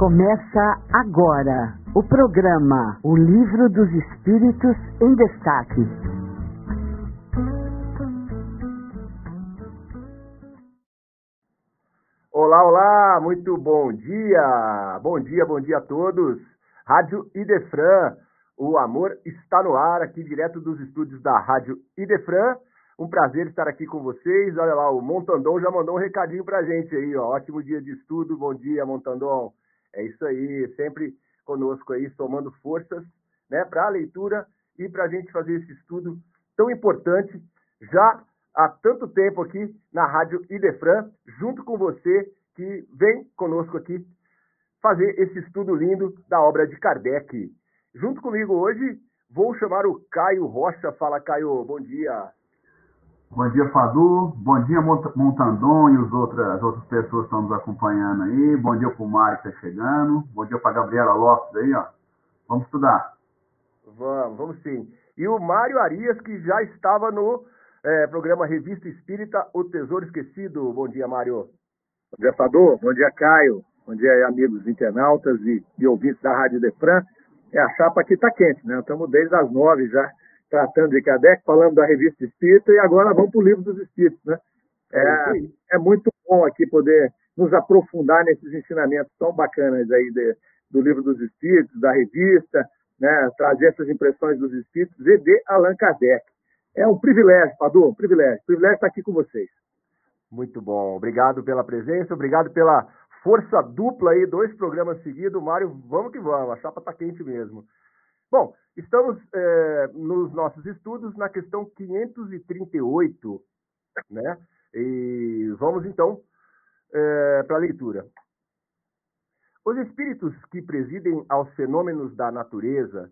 Começa agora o programa O Livro dos Espíritos em Destaque. Olá, olá, muito bom dia! Bom dia, bom dia a todos! Rádio Idefran, o amor está no ar, aqui direto dos estúdios da Rádio Idefran. Um prazer estar aqui com vocês. Olha lá, o Montandon já mandou um recadinho pra gente aí, ó. Ótimo dia de estudo, bom dia, Montandon. É isso aí, sempre conosco aí, somando forças né, para a leitura e para a gente fazer esse estudo tão importante, já há tanto tempo aqui na Rádio Idefran, junto com você que vem conosco aqui fazer esse estudo lindo da obra de Kardec. Junto comigo hoje, vou chamar o Caio Rocha. Fala, Caio, bom dia. Bom dia, Fadu. Bom dia, Montandon e os outras, as outras pessoas que estão nos acompanhando aí. Bom dia para o Mário que está chegando. Bom dia para a Gabriela Lopes aí, ó. Vamos estudar. Vamos, vamos sim. E o Mário Arias, que já estava no é, programa Revista Espírita O Tesouro Esquecido. Bom dia, Mário. Bom dia, Fadu. Bom dia, Caio. Bom dia, amigos internautas e, e ouvintes da Rádio Defran. É, a chapa aqui está quente, né? Estamos desde as nove já tratando de Kardec, falando da revista Espírita, e agora vamos para o livro dos Espíritos, né? É, é, muito bom aqui poder nos aprofundar nesses ensinamentos tão bacanas aí de, do livro dos Espíritos, da revista, né? Trazer essas impressões dos Espíritos e de Allan Kardec. É um privilégio, Padu, um privilégio. Privilégio estar aqui com vocês. Muito bom. Obrigado pela presença, obrigado pela força dupla aí, dois programas seguidos. Mário, vamos que vamos, a chapa está quente mesmo. Bom, estamos é, nos nossos estudos na questão 538, né? E vamos então é, para a leitura. Os espíritos que presidem aos fenômenos da natureza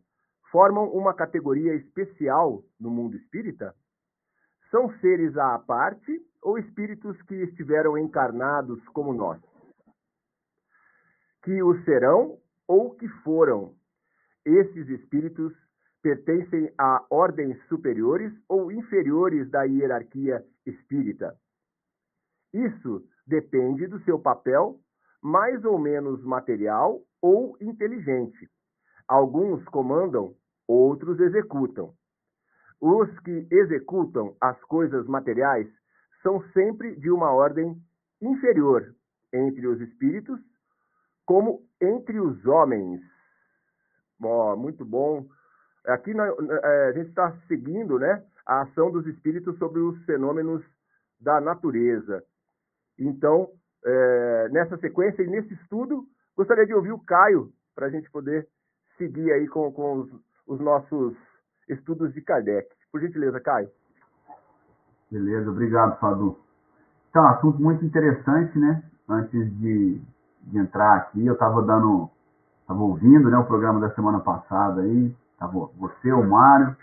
formam uma categoria especial no mundo espírita? São seres à parte ou espíritos que estiveram encarnados como nós? Que o serão ou que foram esses espíritos pertencem a ordens superiores ou inferiores da hierarquia espírita. Isso depende do seu papel, mais ou menos material ou inteligente. Alguns comandam, outros executam. Os que executam as coisas materiais são sempre de uma ordem inferior entre os espíritos, como entre os homens. Ó, muito bom. Aqui é, a gente está seguindo né, a ação dos espíritos sobre os fenômenos da natureza. Então, é, nessa sequência e nesse estudo, gostaria de ouvir o Caio para a gente poder seguir aí com, com os, os, nossos estudos de Kardec. Por gentileza, Caio. Beleza, obrigado, Fadu. Então, assunto muito interessante, né? Antes de, de entrar aqui, eu estava dando Estava ouvindo né, o programa da semana passada aí. Tava você, o Mário,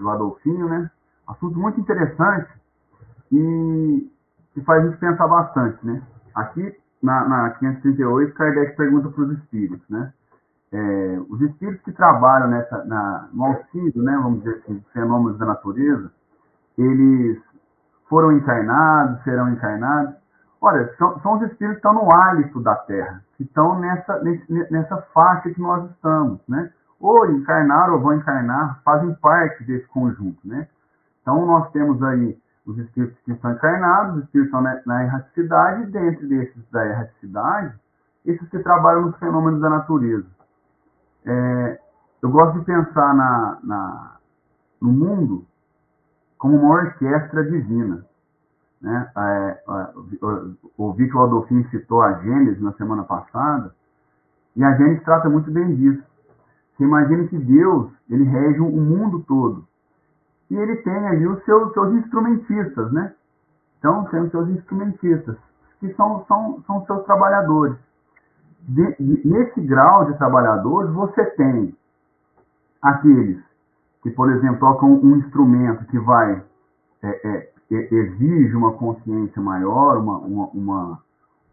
o Adolfinho, né? Assunto muito interessante e que faz a gente pensar bastante, né? Aqui na, na 538, Kardec pergunta para os espíritos, né? É, os espíritos que trabalham nessa, na, no auxílio, né, vamos dizer assim, fenômenos da natureza, eles foram encarnados, serão encarnados. Olha, são, são os espíritos que estão no hálito da Terra, que estão nessa, nessa faixa que nós estamos, né? Ou encarnaram ou vão encarnar, fazem parte desse conjunto, né? Então, nós temos aí os espíritos que estão encarnados, os espíritos estão na, na erraticidade, e dentro desses da erraticidade, esses que trabalham nos fenômenos da natureza. É, eu gosto de pensar na, na, no mundo como uma orquestra divina. Né? É, ouvi que o Adolfinho citou a Gênesis na semana passada, e a Gênesis trata muito bem disso. Você imagina que Deus ele rege o mundo todo. E ele tem ali os seus, seus instrumentistas, né? Então, tem os seus instrumentistas, que são, são, são seus trabalhadores. De, nesse grau de trabalhadores, você tem aqueles que, por exemplo, tocam um instrumento que vai é, é, exige uma consciência maior, uma, uma, uma,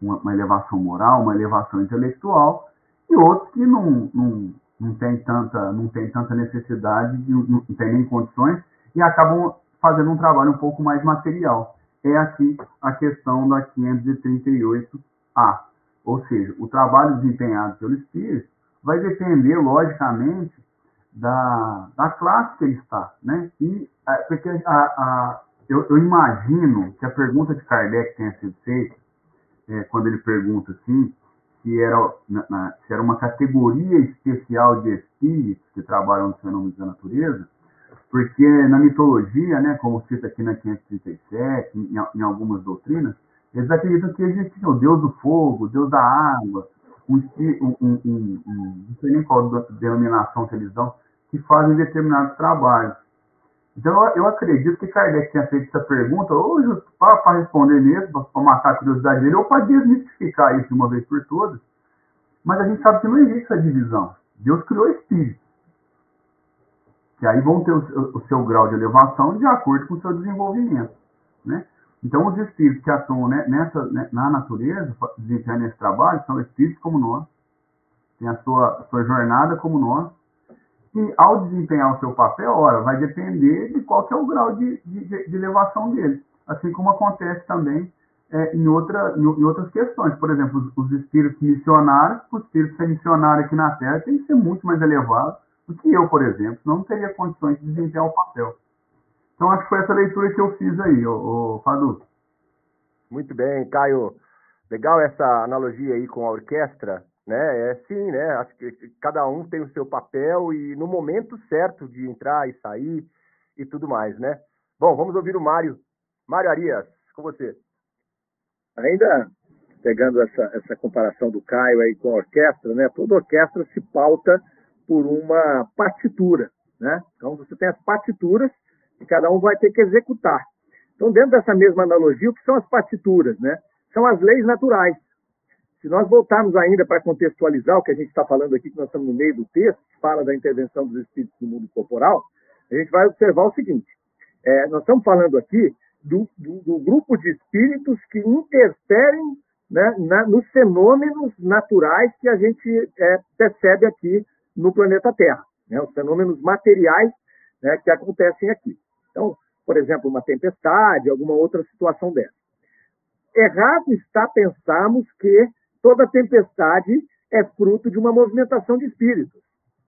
uma, elevação moral, uma elevação intelectual, e outros que não, não, não tem tanta, não tem tanta necessidade, não, não tem nem condições, e acabam fazendo um trabalho um pouco mais material. É aqui a questão da 538A. Ou seja, o trabalho desempenhado pelo espírito vai depender, logicamente, da, da classe que ele está. Né? E, é, porque a, a, eu, eu, imagino que a pergunta de Kardec tenha sido feita, é, quando ele pergunta assim, se era, na, na, se era uma categoria especial de espíritos que trabalham nos fenômenos da natureza, porque na mitologia, né, como cita aqui na 537, em, em algumas doutrinas, eles acreditam que existia o deus do fogo, o deus da água, um, um, um, um, não sei nem qual denominação que eles dão, que fazem determinados trabalhos. Então, eu acredito que Kardec tenha feito essa pergunta, ou para responder mesmo, para matar a curiosidade dele, ou para desmistificar isso de uma vez por todas. Mas a gente sabe que não existe essa divisão. Deus criou espírito. Que aí vão ter o, seu grau de elevação de acordo com o seu desenvolvimento. Né? Então, os espíritos que atuam nessa, na natureza, desempenhando esse trabalho, são espíritos como nós, têm a sua, a sua jornada como nós, e ao desempenhar o seu papel, ora, vai depender de qual que é o grau de, de, de elevação dele. Assim como acontece também é, em, outra, em, em, outras questões. Por exemplo, os, os espíritos missionários, o espírito ser missionário aqui na Terra tem que ser muito mais elevado do que eu, por exemplo. Não teria condições de desempenhar o papel. Então, acho que foi essa leitura que eu fiz aí, ô, ô Fadu. Muito bem, Caio. Legal essa analogia aí com a orquestra, né? É sim, né? Acho que cada um tem o seu papel e no momento certo de entrar e sair e tudo mais, né? Bom, vamos ouvir o Mário. Mário Arias, com você. Ainda pegando essa, essa comparação do Caio aí com a orquestra, né? Toda orquestra se pauta por uma partitura, né? Então você tem as partituras que cada um vai ter que executar. Então, dentro dessa mesma analogia, o que são as partituras? Né? São as leis naturais. Se nós voltarmos ainda para contextualizar o que a gente está falando aqui, que nós estamos no meio do texto, que fala da intervenção dos espíritos no mundo corporal, a gente vai observar o seguinte: é, nós estamos falando aqui do, do, do, grupo de espíritos que interferem né, na, nos fenômenos naturais que a gente é, percebe aqui no planeta Terra, né, os fenômenos materiais né, que acontecem aqui. Então, por exemplo, uma tempestade, alguma outra situação dessa. Errado está pensarmos que toda tempestade é fruto de uma movimentação de espíritos.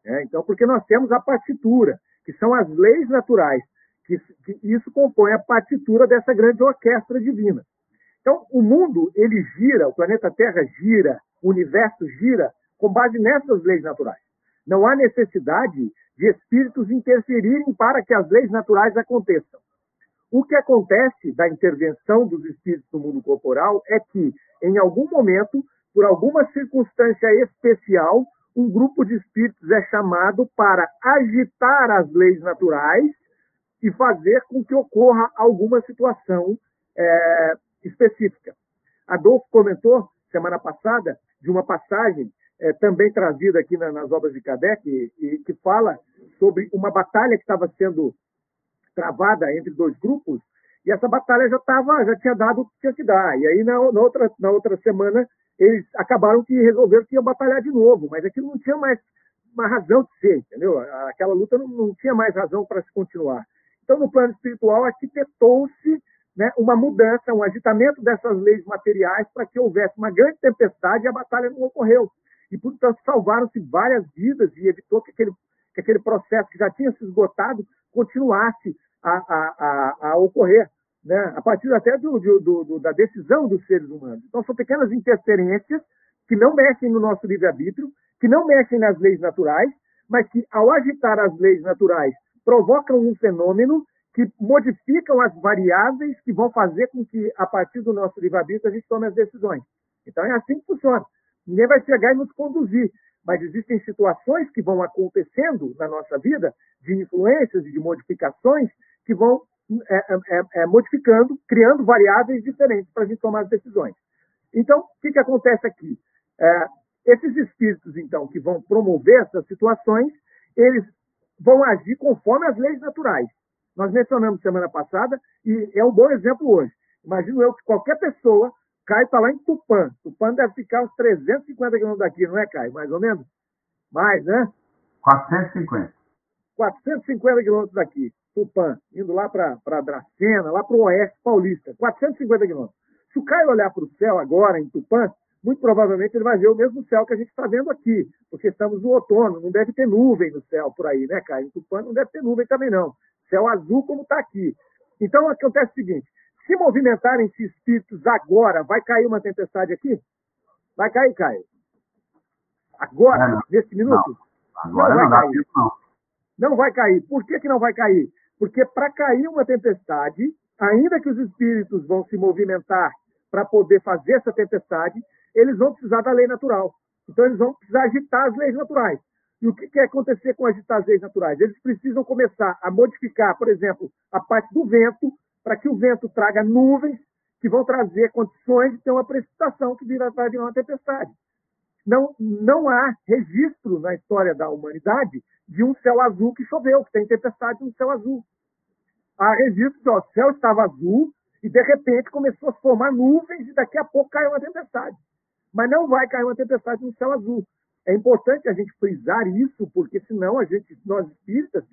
Né? Então, porque nós temos a partitura, que são as leis naturais, que, que isso compõe a partitura dessa grande orquestra divina. Então, o mundo, ele gira, o planeta Terra gira, o universo gira com base nessas leis naturais. Não há necessidade de espíritos interferirem para que as leis naturais aconteçam. O que acontece da intervenção dos espíritos no mundo corporal é que, em algum momento, por alguma circunstância especial, um grupo de espíritos é chamado para agitar as leis naturais e fazer com que ocorra alguma situação é, específica. Adolfo comentou semana passada de uma passagem é, também trazida aqui na, nas obras de Kardec, e, e, que fala sobre uma batalha que estava sendo travada entre dois grupos, e essa batalha já, tava, já tinha dado o que tinha que dar. E aí, na, na, outra, na outra semana, eles acabaram que resolveram que iam batalhar de novo, mas aquilo não tinha mais uma razão de ser, entendeu? Aquela luta não, não tinha mais razão para se continuar. Então, no plano espiritual, arquitetou-se né, uma mudança, um agitamento dessas leis materiais para que houvesse uma grande tempestade e a batalha não ocorreu e, portanto, salvaram-se várias vidas e evitou que aquele, que aquele processo que já tinha se esgotado continuasse a, a, a, a ocorrer, né? a partir até do, do, do, da decisão dos seres humanos. Então, são pequenas interferências que não mexem no nosso livre-arbítrio, que não mexem nas leis naturais, mas que, ao agitar as leis naturais, provocam um fenômeno que modificam as variáveis que vão fazer com que, a partir do nosso livre-arbítrio, a gente tome as decisões. Então, é assim que funciona. Ninguém vai chegar e nos conduzir. Mas existem situações que vão acontecendo na nossa vida, de influências e de modificações, que vão é, é, é, é modificando, criando variáveis diferentes para a gente tomar as decisões. Então, o que, que acontece aqui? É, esses espíritos, então, que vão promover essas situações, eles vão agir conforme as leis naturais. Nós mencionamos semana passada, e é um bom exemplo hoje. Imagino eu que qualquer pessoa Caio está lá em Tupã. Tupã deve ficar uns 350 quilômetros daqui, não é, Caio? Mais ou menos? Mais, né? 450. 450 quilômetros daqui. Tupã, indo lá para Dracena, lá para o Oeste Paulista. 450 quilômetros. Se o Caio olhar para o céu agora, em Tupã, muito provavelmente ele vai ver o mesmo céu que a gente está vendo aqui, porque estamos no outono, não deve ter nuvem no céu por aí, né, Caio? Em Tupã não deve ter nuvem também, não. Céu azul como está aqui. Então, acontece o seguinte, se movimentarem esses espíritos agora, vai cair uma tempestade aqui? Vai cair, Caio? Agora, não, nesse minuto? Não. Agora não, não dá tempo, não. Não vai cair. Por que, que não vai cair? Porque para cair uma tempestade, ainda que os espíritos vão se movimentar para poder fazer essa tempestade, eles vão precisar da lei natural. Então, eles vão precisar agitar as leis naturais. E o que quer acontecer com agitar as leis naturais? Eles precisam começar a modificar, por exemplo, a parte do vento, para que o vento traga nuvens que vão trazer condições de ter uma precipitação que vira, vai virar uma tempestade. Não, não há registro na história da humanidade de um céu azul que choveu, que tem tempestade no céu azul. Há registro que o céu estava azul e, de repente, começou a formar nuvens e daqui a pouco caiu uma tempestade. Mas não vai cair uma tempestade no céu azul. É importante a gente frisar isso, porque senão a gente, nós espíritas,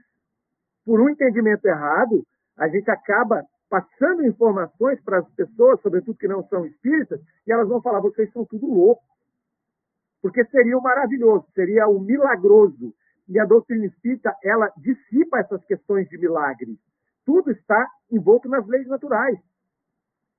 por um entendimento errado, a gente acaba passando informações para as pessoas, sobretudo que não são espíritas, e elas vão falar: vocês são tudo loucos. Porque seria o maravilhoso, seria o milagroso. E a doutrina espírita, ela dissipa essas questões de milagres. Tudo está envolto nas leis naturais.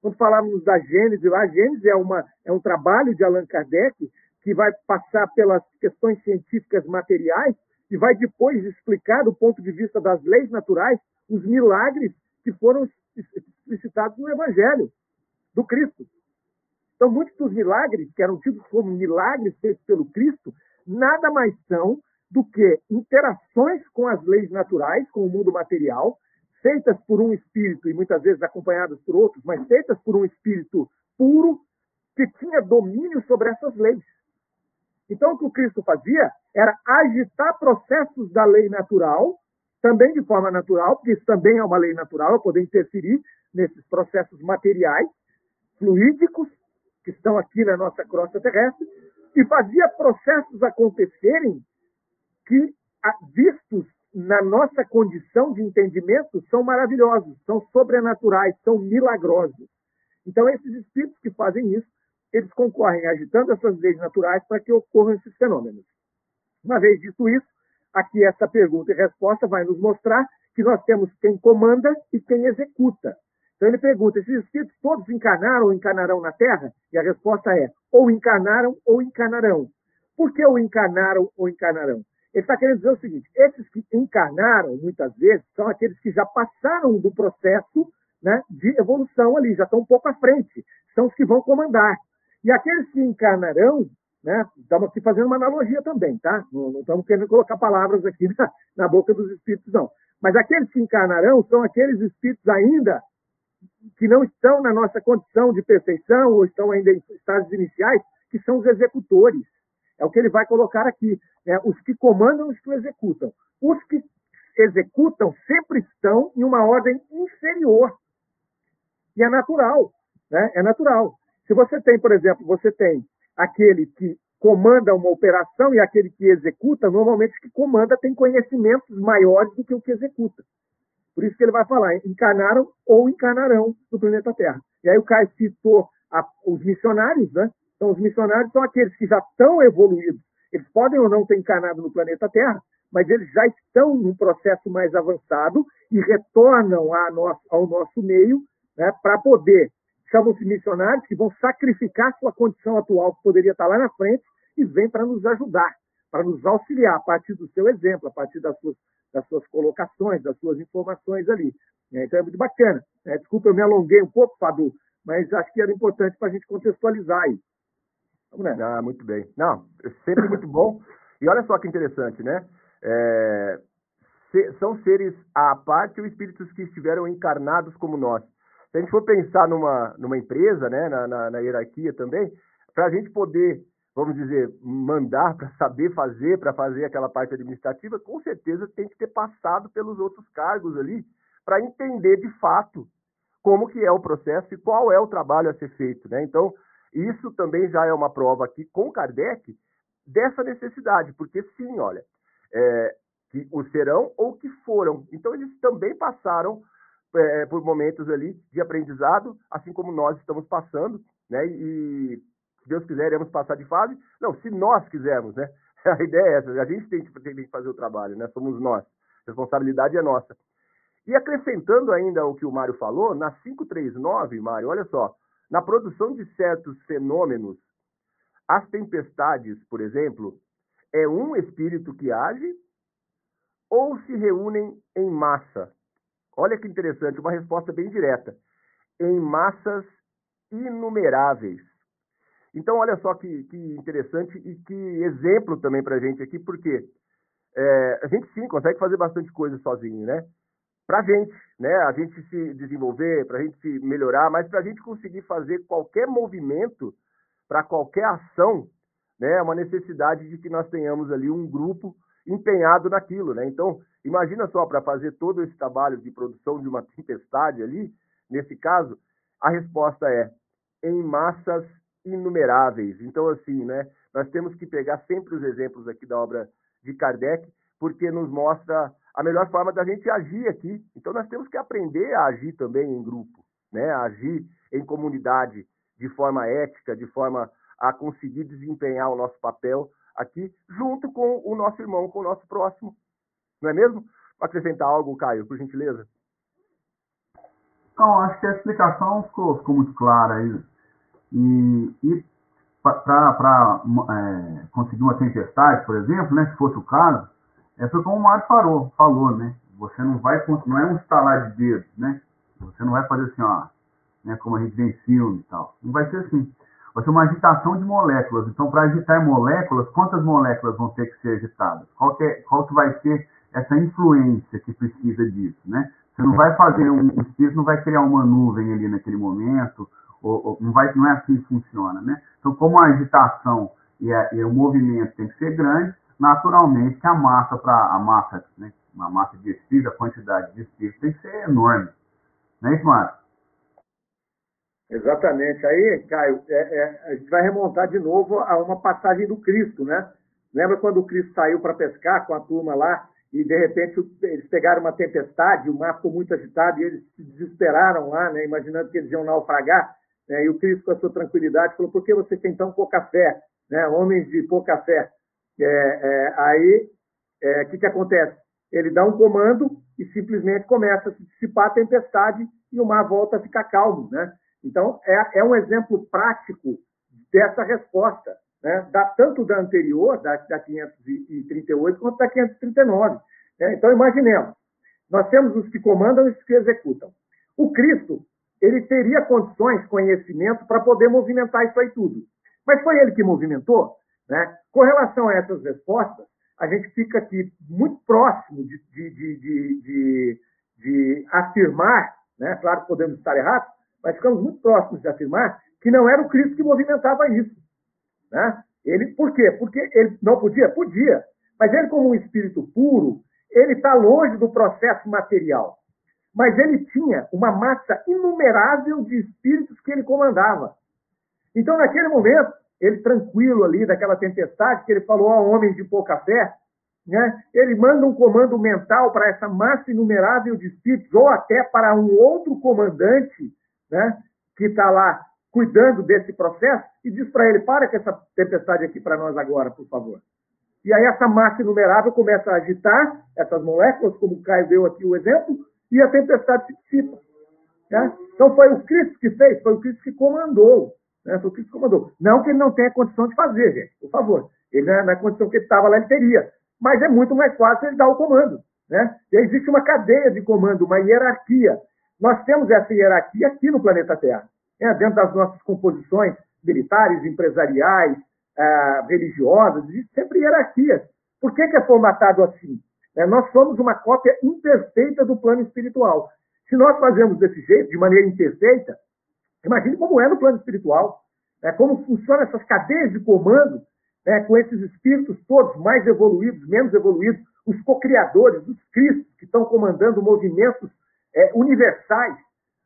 Quando falávamos da Gênese, a Gênese é, uma, é um trabalho de Allan Kardec que vai passar pelas questões científicas materiais e vai depois explicar, do ponto de vista das leis naturais, os milagres que foram explicitados no Evangelho do Cristo. Então, muitos dos milagres, que eram tidos como milagres feitos pelo Cristo, nada mais são do que interações com as leis naturais, com o mundo material, feitas por um espírito e muitas vezes acompanhadas por outros, mas feitas por um espírito puro que tinha domínio sobre essas leis. Então, o que o Cristo fazia era agitar processos da lei natural, também de forma natural, porque isso também é uma lei natural, poder interferir nesses processos materiais, fluídicos, que estão aqui na nossa crosta terrestre, e fazia processos acontecerem que, vistos na nossa condição de entendimento, são maravilhosos, são sobrenaturais, são milagrosos. Então, esses espíritos que fazem isso, eles concorrem agitando essas leis naturais para que ocorram esses fenômenos. Uma vez dito isso, aqui essa pergunta e resposta vai nos mostrar que nós temos quem comanda e quem executa. Então ele pergunta: esses espíritos todos encarnaram ou encarnarão na Terra? E a resposta é: ou encarnaram ou encarnarão. Por que ou encarnaram ou encarnarão? Ele está querendo dizer o seguinte: esses que encarnaram, muitas vezes, são aqueles que já passaram do processo né, de evolução ali, já estão um pouco à frente, são os que vão comandar. E aqueles que encarnarão, né, estamos aqui fazendo uma analogia também, tá? Não, não estamos querendo colocar palavras aqui na, na boca dos espíritos, não. Mas aqueles que encarnarão são aqueles espíritos ainda que não estão na nossa condição de perfeição ou estão ainda em estágios iniciais, que são os executores. É o que ele vai colocar aqui. Né? Os que comandam, os que executam. Os que executam sempre estão em uma ordem inferior. E é natural. Né? É natural. Se você tem, por exemplo, você tem aquele que comanda uma operação e aquele que executa, normalmente o que comanda tem conhecimentos maiores do que o que executa. Por isso que ele vai falar, encarnaram ou encarnarão no planeta Terra. E aí o Caio citou a, os missionários, né? Então, os missionários são aqueles que já estão evoluídos. Eles podem ou não ter encarnado no planeta Terra, mas eles já estão num processo mais avançado e retornam nosso, ao nosso meio né, para poder. Chamam-se missionários que vão sacrificar sua condição atual, que poderia estar lá na frente, e vêm para nos ajudar, para nos auxiliar a partir do seu exemplo, a partir das suas das suas colocações, das suas informações ali. É, então é muito bacana. É, desculpa, eu me alonguei um pouco, Fadu, mas acho que era importante para a gente contextualizar aí. Vamos nessa. Ah, muito bem. Não, é sempre muito bom. E olha só que interessante, né? É, são seres à parte ou espíritos que estiveram encarnados como nós. Se a gente for pensar numa, numa empresa, né, na, na, na hierarquia também, para a gente poder vamos dizer, mandar para saber fazer, para fazer aquela parte administrativa, com certeza tem que ter passado pelos outros cargos ali para entender de fato como que é o processo e qual é o trabalho a ser feito, né? Então, isso também já é uma prova aqui com Kardec dessa necessidade, porque sim, olha, é, que o serão ou que foram. Então, eles também passaram é, por momentos ali de aprendizado, assim como nós estamos passando, né? E Deus quiser, iremos passar de fase. Não, se nós quisermos, né? A ideia é essa, a gente tem que, tem que fazer o trabalho, né? Somos nós. A responsabilidade é nossa. E acrescentando ainda o que o Mário falou, na 539, Mário, olha só, na produção de certos fenômenos, as tempestades, por exemplo, é um espírito que age ou se reúnem em massa? Olha que interessante, uma resposta bem direta. Em massas inumeráveis. Então, olha só que, que interessante e que exemplo também para a gente aqui, porque é, a gente sim consegue fazer bastante coisa sozinho, né? Para a gente, né? A gente se desenvolver, para a gente se melhorar, mas para a gente conseguir fazer qualquer movimento, para qualquer ação, né? É uma necessidade de que nós tenhamos ali um grupo empenhado naquilo, né? Então, imagina só, para fazer todo esse trabalho de produção de uma tempestade ali, nesse caso, a resposta é em massas inumeráveis. Então, assim, né, nós temos que pegar sempre os exemplos aqui da obra de Kardec, porque nos mostra a melhor forma da gente agir aqui. Então, nós temos que aprender a agir também em grupo, né, a agir em comunidade de forma ética, de forma a conseguir desempenhar o nosso papel aqui, junto com o nosso irmão, com o nosso próximo. Não é mesmo? Acrescentar algo, Caio, por gentileza? Então, acho que a explicação ficou, ficou muito clara aí. E, e para é, conseguir uma tempestade, por exemplo, né, se fosse o caso, é foi como o Mário falou, falou, né? Você não vai, não é um estalar de dedos, né? Você não vai fazer assim, ó, né, como a gente vê em filme e tal. Não vai ser assim vai ser uma agitação de moléculas. Então, para agitar moléculas, quantas moléculas vão ter que ser agitadas? Qual que, é, qual que vai ser essa influência que precisa disso, né? Você não vai fazer um, o espírito não vai criar uma nuvem ali naquele momento, ou, não, vai, não é assim que funciona, né? Então, como a agitação e, a, e o movimento tem que ser grande, naturalmente que a massa para a massa, né? Uma massa de espírito, a quantidade de espírito tem que ser enorme, não é isso, Márcio? Exatamente. Aí, Caio, é, é, a gente vai remontar de novo a uma passagem do Cristo, né? Lembra quando o Cristo saiu para pescar com a turma lá e de repente eles pegaram uma tempestade, o mar ficou muito agitado e eles se desesperaram lá, né? Imaginando que eles iam naufragar. Né? E o Cristo, com a sua tranquilidade, falou: por que você tem tão pouca fé? Né? Homens de pouca fé. É, é, aí, o é, que, que acontece? Ele dá um comando e simplesmente começa a se dissipar a tempestade e o mar volta a ficar calmo, né? Então, é, é um exemplo prático dessa resposta, né? da, tanto da anterior, da, da 538, quanto da 539. Né? Então, imaginemos, nós temos os que comandam e os que executam. O Cristo, ele teria condições, conhecimento, para poder movimentar isso aí tudo. Mas foi ele que movimentou? Né? Com relação a essas respostas, a gente fica aqui muito próximo de, de, de, de, de afirmar, né? claro que podemos estar errados, mas ficamos muito próximos de afirmar que não era o Cristo que movimentava isso. Né? Ele, por quê? Porque ele não podia? Podia. Mas ele, como um espírito puro, ele está longe do processo material. Mas ele tinha uma massa inumerável de espíritos que ele comandava. Então, naquele momento, ele tranquilo ali daquela tempestade que ele falou a homens de pouca fé, né? ele manda um comando mental para essa massa inumerável de espíritos, ou até para um outro comandante né, que está lá cuidando desse processo, e diz para ele: para com essa tempestade aqui para nós agora, por favor. E aí essa massa inumerável começa a agitar essas moléculas, como o Caio deu aqui o exemplo, e a tempestade se dissipa. Né? Então foi o Cristo que fez, foi o Cristo que comandou. Né? Foi o Cristo que comandou. Não que ele não tenha condição de fazer, gente, por favor. Ele, na é condição que ele estava lá, ele teria. Mas é muito mais fácil ele dar o comando. Né? E existe uma cadeia de comando, uma hierarquia. Nós temos essa hierarquia aqui no planeta Terra, né? dentro das nossas composições militares, empresariais, ah, religiosas, existe sempre hierarquias. Por que, que é formatado assim? É, nós somos uma cópia imperfeita do plano espiritual. Se nós fazemos desse jeito, de maneira imperfeita, imagine como é no plano espiritual, né? como funcionam essas cadeias de comando, né? com esses espíritos todos mais evoluídos, menos evoluídos, os co-criadores, os cristos que estão comandando movimentos é, universais,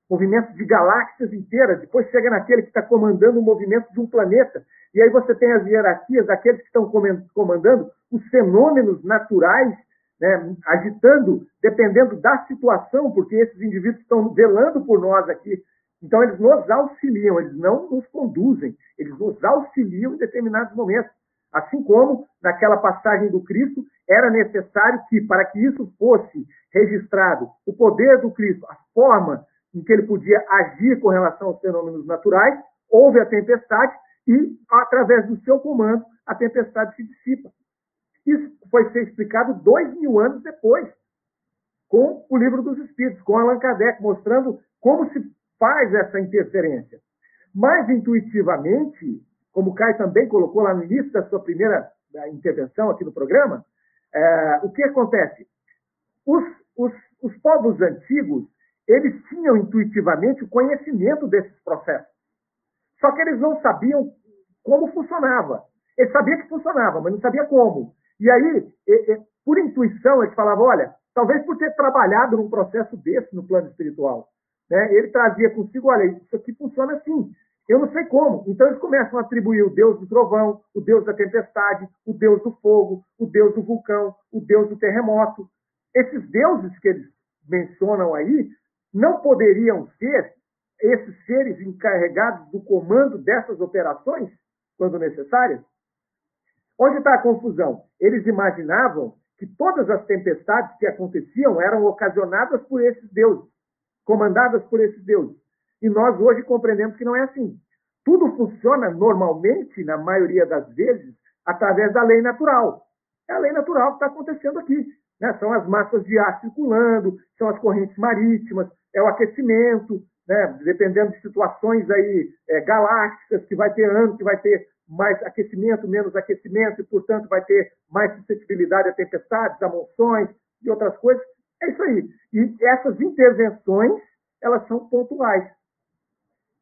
movimentos de galáxias inteiras, depois chega naquele que está comandando o movimento de um planeta, e aí você tem as hierarquias daqueles que estão comandando os fenômenos naturais, né, agitando, dependendo da situação, porque esses indivíduos estão velando por nós aqui Então, eles nos auxiliam, eles não nos conduzem, eles nos auxiliam em determinados momentos. Assim como naquela passagem do Cristo, era necessário que, para que isso fosse registrado, o poder do Cristo, a forma em que ele podia agir com relação aos fenômenos naturais, houve a tempestade e, através do seu comando, a tempestade se dissipa. Isso foi ser explicado dois mil anos depois, com o Livro dos Espíritos, com Allan Kardec, mostrando como se faz essa interferência. Mais intuitivamente, como o Caio também colocou lá no início da sua primeira intervenção aqui no programa, é, o que acontece? Os, os, os povos antigos, eles tinham intuitivamente o conhecimento desses processos. Só que eles não sabiam como funcionava. Eles sabiam que funcionava, mas não sabia como. E aí, por intuição, eles falavam, olha, talvez por ter trabalhado num processo desse no plano espiritual, né, ele trazia consigo, olha, isso aqui funciona assim. Eu não sei como. Então eles começam a atribuir o deus do trovão, o deus da tempestade, o deus do fogo, o deus do vulcão, o deus do terremoto. Esses deuses que eles mencionam aí não poderiam ser esses seres encarregados do comando dessas operações, quando necessárias? Onde está a confusão? Eles imaginavam que todas as tempestades que aconteciam eram ocasionadas por esses deuses, comandadas por esses deuses. E nós hoje compreendemos que não é assim. Tudo funciona normalmente, na maioria das vezes, através da lei natural. É a lei natural que está acontecendo aqui. Né? São as massas de ar circulando, são as correntes marítimas, é o aquecimento, né? dependendo de situações aí é, galácticas, que vai ter ano, que vai ter mais aquecimento, menos aquecimento, e, portanto, vai ter mais suscetibilidade a tempestades, a monções e outras coisas. É isso aí. E essas intervenções, elas são pontuais.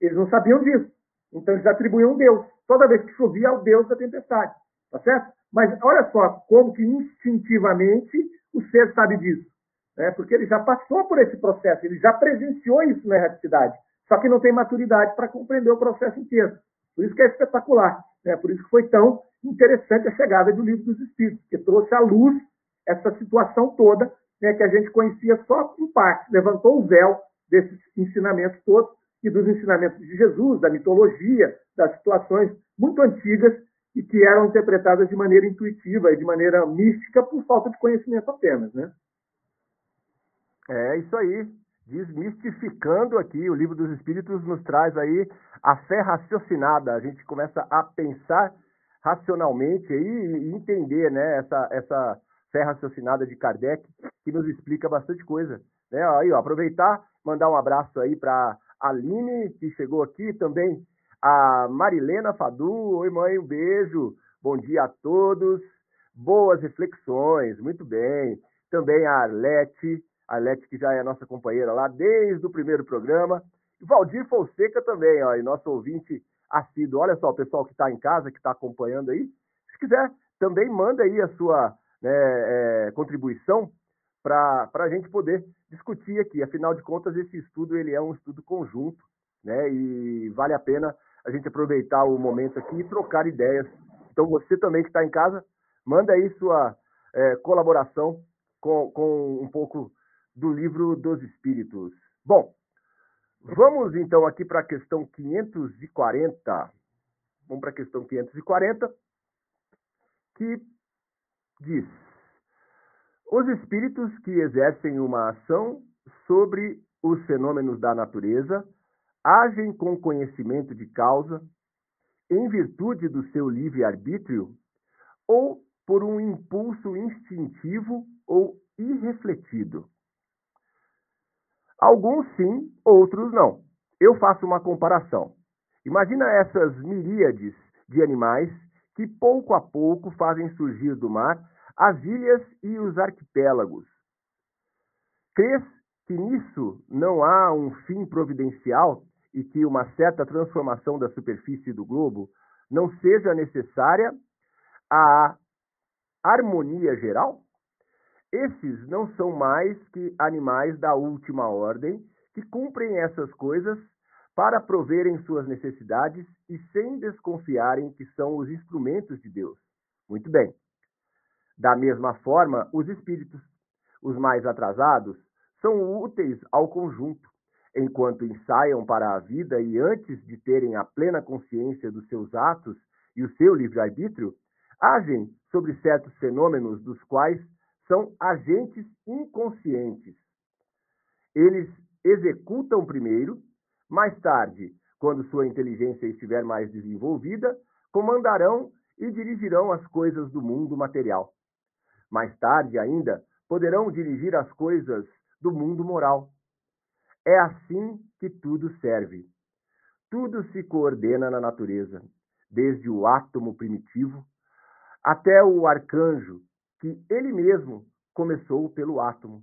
Eles não sabiam disso. Então eles atribuíam um Deus. Toda vez que chovia, ao Deus da tempestade. Tá certo? Mas olha só como que instintivamente o ser sabe disso. Né? Porque ele já passou por esse processo, ele já presenciou isso na erraticidade. Só que não tem maturidade para compreender o processo inteiro. Por isso que é espetacular. Né? Por isso que foi tão interessante a chegada do Livro dos Espíritos, que trouxe à luz essa situação toda né, que a gente conhecia só em parte. Levantou o véu desses ensinamentos todos e dos ensinamentos de Jesus, da mitologia, das situações muito antigas e que eram interpretadas de maneira intuitiva e de maneira mística por falta de conhecimento apenas, né? É isso aí. Desmistificando aqui, o livro dos Espíritos nos traz aí a fé raciocinada. A gente começa a pensar racionalmente e entender, né, essa, essa fé raciocinada de Kardec, que nos explica bastante coisa. Né? Aí, ó, aproveitar, mandar um abraço aí para Aline, que chegou aqui também, a Marilena Fadu. Oi, mãe, um beijo. Bom dia a todos. Boas reflexões, muito bem. Também a Arlete, a Arlete que já é nossa companheira lá desde o primeiro programa. Valdir Fonseca também, ó, e nosso ouvinte assíduo. Olha só, o pessoal que está em casa, que está acompanhando aí. Se quiser, também manda aí a sua né, é, contribuição para a gente poder discutir aqui. Afinal de contas, esse estudo ele é um estudo conjunto, né? E vale a pena a gente aproveitar o momento aqui e trocar ideias. Então, você também que está em casa, manda aí sua é, colaboração com, com um pouco do livro dos Espíritos. Bom, vamos então aqui para a questão 540. Vamos para a questão 540, que diz os espíritos que exercem uma ação sobre os fenômenos da natureza agem com conhecimento de causa, em virtude do seu livre-arbítrio, ou por um impulso instintivo ou irrefletido. Alguns sim, outros não. Eu faço uma comparação. Imagina essas miríades de animais que pouco a pouco fazem surgir do mar as ilhas e os arquipélagos. Crês que nisso não há um fim providencial e que uma certa transformação da superfície do globo não seja necessária à harmonia geral? Esses não são mais que animais da última ordem que cumprem essas coisas para proverem suas necessidades e sem desconfiarem que são os instrumentos de Deus. Muito bem. Da mesma forma, os espíritos, os mais atrasados, são úteis ao conjunto, enquanto ensaiam para a vida e antes de terem a plena consciência dos seus atos e o seu livre-arbítrio, agem sobre certos fenômenos dos quais são agentes inconscientes. Eles executam primeiro, mais tarde, quando sua inteligência estiver mais desenvolvida, comandarão e dirigirão as coisas do mundo material. Mais tarde ainda, poderão dirigir as coisas do mundo moral. É assim que tudo serve. Tudo se coordena na natureza, desde o átomo primitivo até o arcanjo, que ele mesmo começou pelo átomo.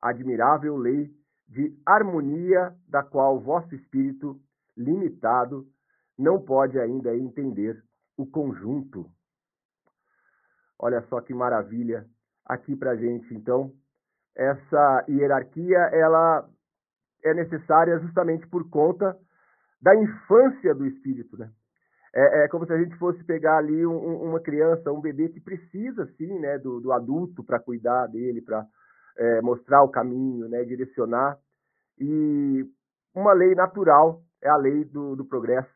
Admirável lei de harmonia da qual vosso espírito limitado não pode ainda entender o conjunto. Olha só que maravilha aqui para gente. Então, essa hierarquia ela é necessária justamente por conta da infância do espírito, né? É, é como se a gente fosse pegar ali um, uma criança, um bebê que precisa, sim, né, do, do adulto para cuidar dele, para é, mostrar o caminho, né, direcionar. E uma lei natural é a lei do, do progresso,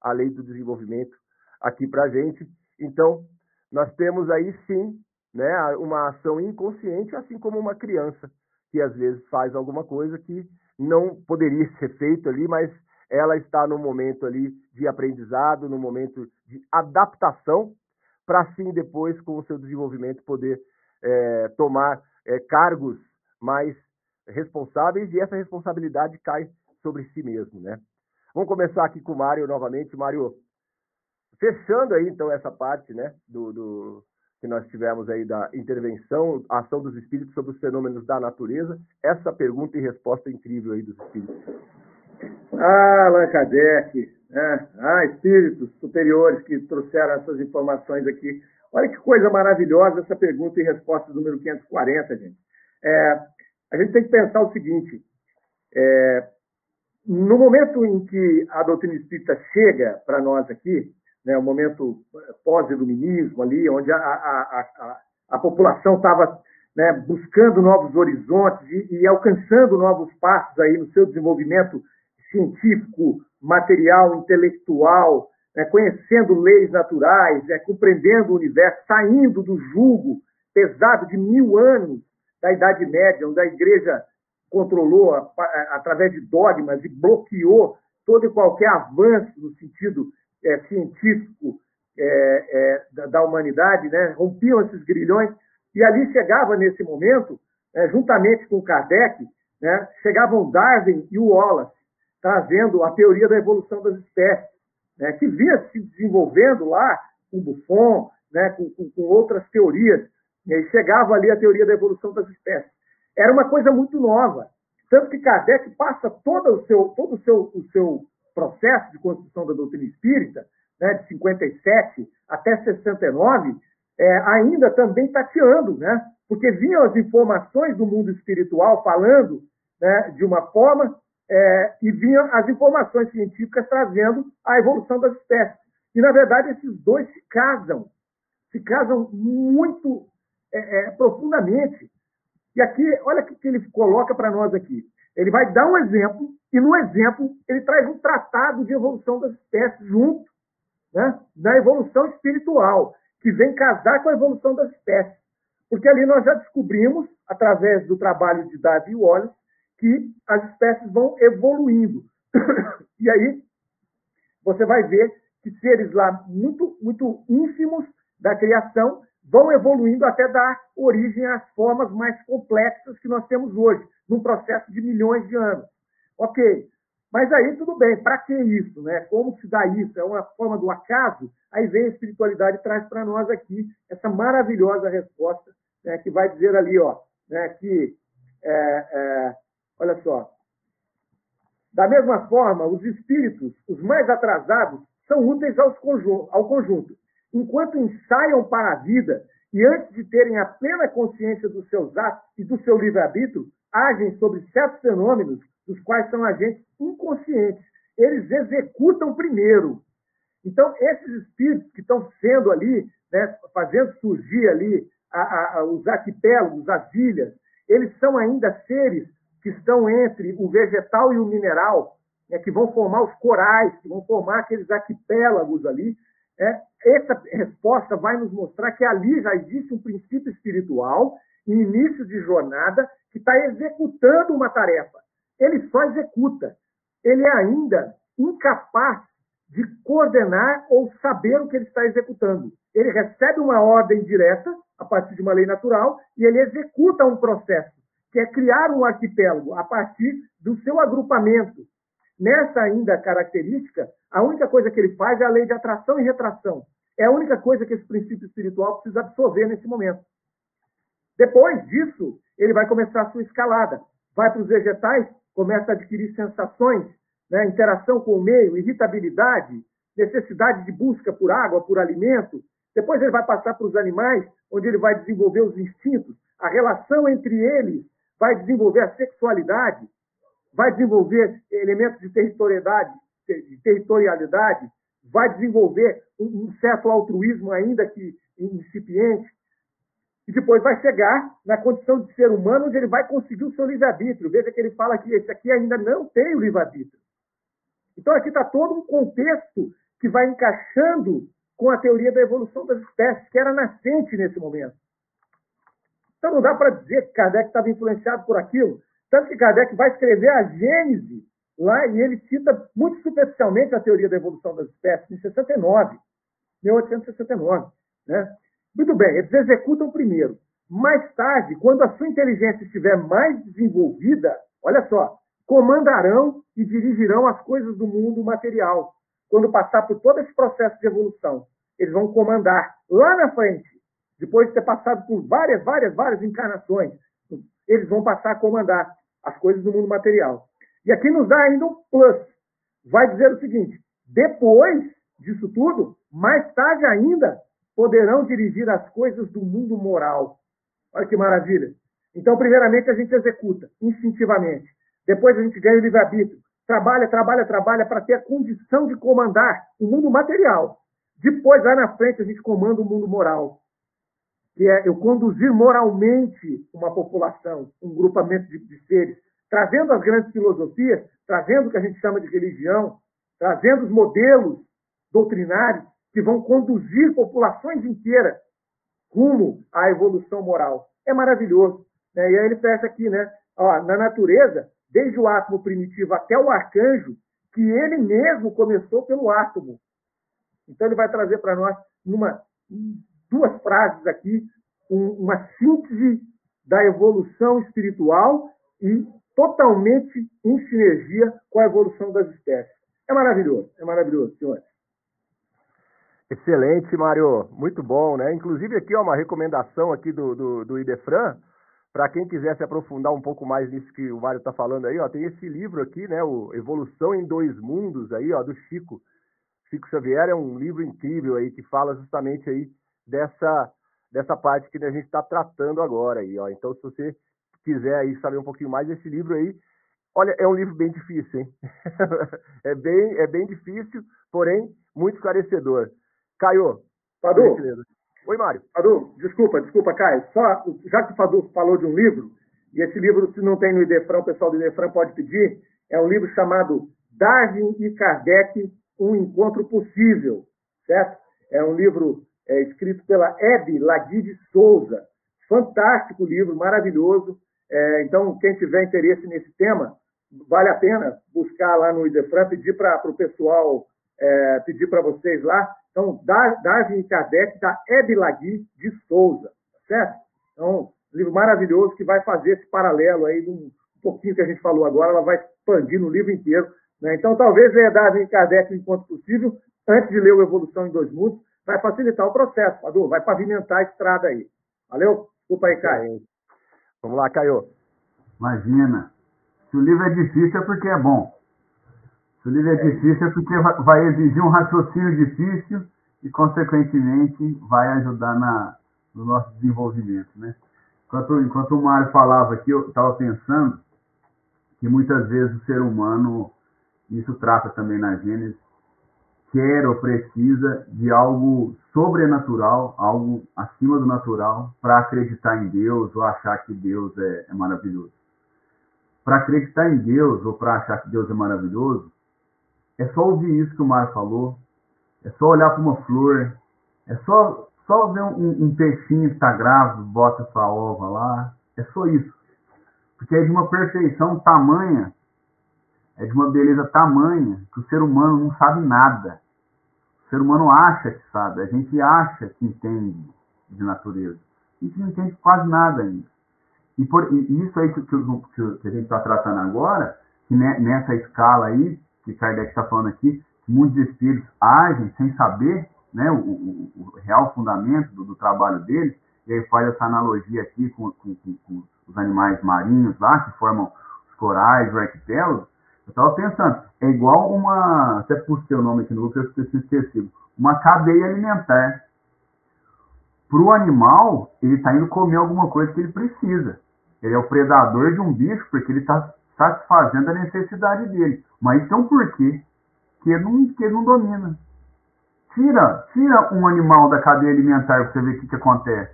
a lei do desenvolvimento aqui para a gente. Então, nós temos aí sim né, uma ação inconsciente, assim como uma criança que às vezes faz alguma coisa que não poderia ser feito ali, mas ela está no momento ali de aprendizado, no momento de adaptação, para assim depois, com o seu desenvolvimento, poder é, tomar é, cargos mais responsáveis e essa responsabilidade cai sobre si mesmo, né? Vamos começar aqui com o Mário novamente. Mário, fechando aí então essa parte, né, do, do, que nós tivemos aí da intervenção, ação dos espíritos sobre os fenômenos da natureza, essa pergunta e resposta incrível aí dos espíritos. Ah, Allan Kardec, né? ah, espíritos superiores que trouxeram essas informações aqui. Olha que coisa maravilhosa essa pergunta e resposta número 540, gente. É, a gente tem que pensar o seguinte: é, no momento em que a doutrina espírita chega para nós aqui, né, o momento pós-iluminismo ali, onde a, a, a, a população estava né, buscando novos horizontes e, e, alcançando novos passos aí no seu desenvolvimento científico, material, intelectual, né, conhecendo leis naturais, né, compreendendo o universo, saindo do jugo pesado de mil anos da Idade Média, onde a Igreja controlou a, a, através de dogmas e bloqueou todo e qualquer avanço no sentido é, científico é, é, da, da, humanidade, né? rompiam esses grilhões, e ali chegava nesse momento, né, juntamente com Kardec, né, chegavam Darwin e o Wallace, trazendo a teoria da evolução das espécies, né, que vinha se desenvolvendo lá com Buffon, né, com, com, com outras teorias, e chegava ali a teoria da evolução das espécies. Era uma coisa muito nova. Tanto que Kardec passa todo o seu, todo o seu, o seu processo de construção da doutrina espírita, né, de 57 até 69, é, ainda também tateando, né? porque vinham as informações do mundo espiritual falando né, de uma forma é, e vinham as informações científicas trazendo a evolução das espécies. E, na verdade, esses dois se casam, se casam muito é, é profundamente. E aqui, olha o que ele coloca para nós aqui. Ele vai dar um exemplo, e no exemplo ele traz um tratado de evolução das espécies junto, né, da evolução espiritual, que vem casar com a evolução das espécies. Porque ali nós já descobrimos, através do trabalho de Davi Wallace, que as espécies vão evoluindo. e aí você vai ver que seres lá muito, muito ínfimos da criação vão evoluindo até dar origem às formas mais complexas que nós temos hoje, num processo de milhões de anos. Ok, mas aí tudo bem, para que isso? Né? Como se dá isso? É uma forma do acaso? Aí vem a espiritualidade e traz para nós aqui essa maravilhosa resposta né, que vai dizer ali, ó, né, que, é, é, olha só, da mesma forma, os espíritos, os mais atrasados, são úteis conjunto, ao conjunto, enquanto ensaiam para a vida e antes de terem a plena consciência dos seus atos e do seu livre-arbítrio, agem sobre certos fenômenos dos quais são agentes inconscientes. Eles executam primeiro. Então, esses espíritos que estão sendo ali, né, fazendo surgir ali a, a, a, os arquipélagos, as ilhas, eles são ainda seres que estão entre o vegetal e o mineral, né, que vão formar os corais, que vão formar aqueles arquipélagos ali, é, essa resposta vai nos mostrar que ali já existe um princípio espiritual, início de jornada, que está executando uma tarefa. Ele só executa. Ele é ainda incapaz de coordenar ou saber o que ele está executando. Ele recebe uma ordem direta, a partir de uma lei natural, e ele executa um processo, que é criar um arquipélago a partir do seu agrupamento. Nessa ainda característica, a única coisa que ele faz é a lei de atração e retração. É a única coisa que esse princípio espiritual precisa absorver nesse momento. Depois disso, ele vai começar a sua escalada. Vai para os vegetais, começa a adquirir sensações, né, interação com o meio, irritabilidade, necessidade de busca por água, por alimento. Depois ele vai passar para os animais, onde ele vai desenvolver os instintos, a relação entre eles, vai desenvolver a sexualidade, vai desenvolver elementos de territorialidade, de territorialidade vai desenvolver um certo altruísmo ainda que incipiente, e depois vai chegar na condição de ser humano, onde ele vai conseguir o seu livre-arbítrio. Veja que ele fala que esse aqui ainda não tem o livre-arbítrio. Então aqui está todo um contexto que vai encaixando com a teoria da evolução das espécies, que era nascente nesse momento. Então não dá para dizer que Kardec estava influenciado por aquilo. Tanto que Kardec vai escrever a Gênese lá e ele cita muito superficialmente a teoria da evolução das espécies, em 69, 1869. Né? Muito bem, eles executam primeiro. Mais tarde, quando a sua inteligência estiver mais desenvolvida, olha só, comandarão e dirigirão as coisas do mundo material. Quando passar por todo esse processo de evolução, eles vão comandar lá na frente, depois de ter passado por várias, várias, várias encarnações, eles vão passar a comandar as coisas do mundo material. E aqui nos dá ainda um plus. Vai dizer o seguinte: depois disso tudo, mais tarde ainda, poderão dirigir as coisas do mundo moral. Olha que maravilha. Então, primeiramente, a gente executa instintivamente. Depois, a gente ganha o livre-arbítrio. Trabalha, trabalha, trabalha para ter a condição de comandar o mundo material. Depois, lá na frente, a gente comanda o mundo moral, que é eu conduzir moralmente uma população, um grupamento de, de seres, trazendo as grandes filosofias, trazendo o que a gente chama de religião, trazendo os modelos doutrinários que vão conduzir populações inteiras rumo à evolução moral. É maravilhoso. Né? E aí ele fecha aqui, né? Ó, na natureza, desde o átomo primitivo até o arcanjo, que ele mesmo começou pelo átomo. Então ele vai trazer para nós, numa duas frases aqui, um, uma síntese da evolução espiritual e totalmente em sinergia com a evolução das espécies. É maravilhoso, é maravilhoso, senhores. Excelente, Mário. Muito bom, né? Inclusive aqui, ó, uma recomendação aqui do, do, do Idefran, para quem quiser se aprofundar um pouco mais nisso que o Mário está falando aí, ó, tem esse livro aqui, né? O Evolução em Dois Mundos aí, ó, do Chico. Chico Xavier é um livro incrível aí que fala justamente aí dessa dessa parte que a gente está tratando agora aí, ó. Então, se você quiser aí saber um pouquinho mais desse livro aí, olha, é um livro bem difícil, hein? é bem é bem difícil, porém muito esclarecedor. Caio. Padu. Oi, Mário. Padu, desculpa, desculpa, Caio. Só, já que o Padu falou de um livro, e esse livro, se não tem no Idefran, o pessoal do Idefran pode pedir, é um livro chamado Darwin e Kardec, Um Encontro Possível, certo? É um livro é, escrito pela Hebe de Souza. Fantástico livro, maravilhoso. É, então, quem tiver interesse nesse tema, vale a pena buscar lá no Idefran, pedir para o pessoal, é, pedir para vocês lá, então, e Kardec, da Hebe Lagui de Souza, certo? Então, livro maravilhoso que vai fazer esse paralelo aí, um pouquinho que a gente falou agora, ela vai expandir no livro inteiro. Né? Então, talvez ler Darwin e Kardec enquanto possível, antes de ler o Evolução em Dois Mundos, vai facilitar o processo, Padu, vai pavimentar a estrada aí. Valeu? Desculpa aí, Caio. Vamos lá, Caio. Imagina, se o livro é difícil é porque é bom. Se o livro é difícil é porque vai exigir um raciocínio difícil e, consequentemente, vai ajudar na, no nosso desenvolvimento. Né? Enquanto, enquanto o Mário falava aqui, eu estava pensando que muitas vezes o ser humano, isso trata também na Gênesis, quer ou precisa de algo sobrenatural, algo acima do natural, para acreditar em Deus ou achar que Deus é, é maravilhoso. para acreditar em Deus ou para achar que Deus é maravilhoso, é só ouvir isso que o Mário falou, é só olhar para uma flor, é só, só ver um, um peixinho que está grávido, bota sua ova lá, é só isso. Porque é de uma perfeição tamanha, é de uma beleza tamanha, que o ser humano não sabe nada. O ser humano acha que sabe, a gente acha que entende de natureza. A gente não entende quase nada ainda. E, por, e isso aí que, que, que a gente está tratando agora, que nessa escala aí, que Kardec está falando aqui, que muitos espíritos agem sem saber né, o, o, o real fundamento do, do, trabalho deles, e aí faz essa analogia aqui com, com, com, os animais marinhos lá, que formam os corais, os arquipélagos, eu estava pensando, é igual uma, até por seu nome aqui no grupo, eu esquecido, uma cadeia alimentar. Para o animal, ele está indo comer alguma coisa que ele precisa. Ele é o predador de um bicho porque ele está satisfazendo a necessidade dele. Mas tem um porquê que ele não, que ele não domina. Tira, tira um animal da cadeia alimentar para você ver o que, que acontece.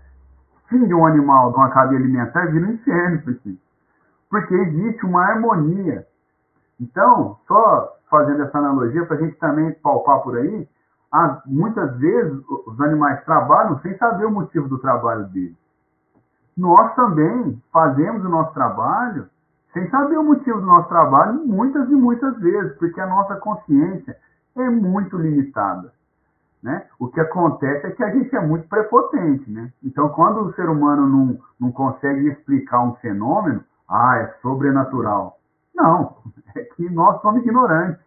Tira um animal de uma cadeia alimentar, vira um inferno aqui. Porque existe uma harmonia. Então, só fazendo essa analogia para a gente também palpar por aí, há, muitas vezes os animais trabalham sem saber o motivo do trabalho deles nós também fazemos o nosso trabalho sem saber o motivo do nosso trabalho muitas e muitas vezes, porque a nossa consciência é muito limitada. Né? O que acontece é que a gente é muito prepotente. Né? Então, quando o ser humano não, não consegue explicar um fenômeno, ah, é sobrenatural. Não, que nós somos ignorantes.